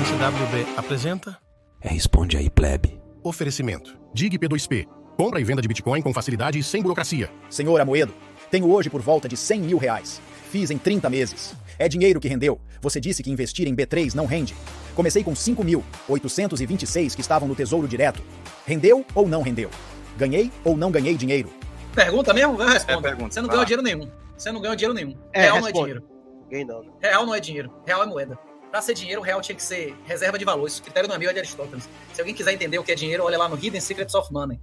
CWB apresenta É, Responde aí, plebe. Oferecimento. Dig P2P. Compra e venda de Bitcoin com facilidade e sem burocracia. Senhor Amoedo, tenho hoje por volta de 100 mil reais. Fiz em 30 meses. É dinheiro que rendeu. Você disse que investir em B3 não rende. Comecei com 5 mil, 826 que estavam no Tesouro Direto. Rendeu ou não rendeu? Ganhei ou não ganhei dinheiro? Pergunta mesmo? Eu respondo. É, pergunta. Você não ganhou dinheiro nenhum. Você não ganhou dinheiro nenhum. É, real não é responde. dinheiro. Não, né? Real não é dinheiro. Real é moeda. Pra ser dinheiro, o real tinha que ser reserva de valores. O critério não é meu, é de Aristóteles. Se alguém quiser entender o que é dinheiro, olha lá no Hidden Secrets of Money.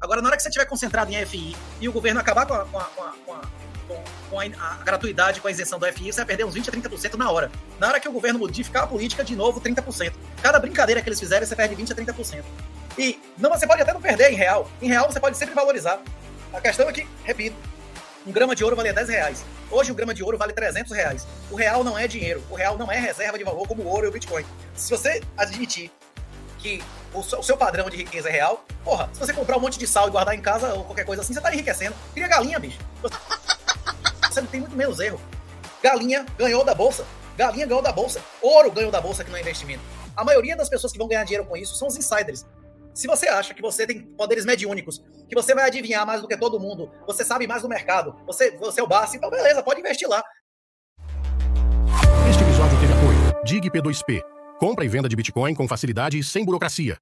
Agora, na hora que você estiver concentrado em FI e o governo acabar com a, com a- com a- com a- a gratuidade, com a isenção do FI, você vai perder uns 20 a 30% na hora. Na hora que o governo modificar a política, de novo, 30%. Cada brincadeira que eles fizerem, você perde 20 a 30%. E não, você pode até não perder em real. Em real, você pode sempre valorizar. A questão é que, repito, um grama de ouro valia 10 reais. Hoje, um grama de ouro vale 300 reais. O real não é dinheiro. O real não é reserva de valor como o ouro e o Bitcoin. Se você admitir que o seu, padrão de riqueza é real, porra, se você comprar um monte de sal e guardar em casa ou qualquer coisa assim, você tá enriquecendo. Cria galinha, bicho. Você não tem muito menos erro. Galinha ganhou da bolsa. Galinha ganhou da bolsa. Ouro ganhou da bolsa que não é investimento. A maioria das pessoas que vão ganhar dinheiro com isso são os insiders. Se você acha que você tem poderes mediúnicos, que você vai adivinhar mais do que todo mundo, você sabe mais do mercado, você, você é o Bassi, então beleza, pode investir lá. Este episódio teve apoio. Dig P2P. Compra e venda de Bitcoin com facilidade e sem burocracia.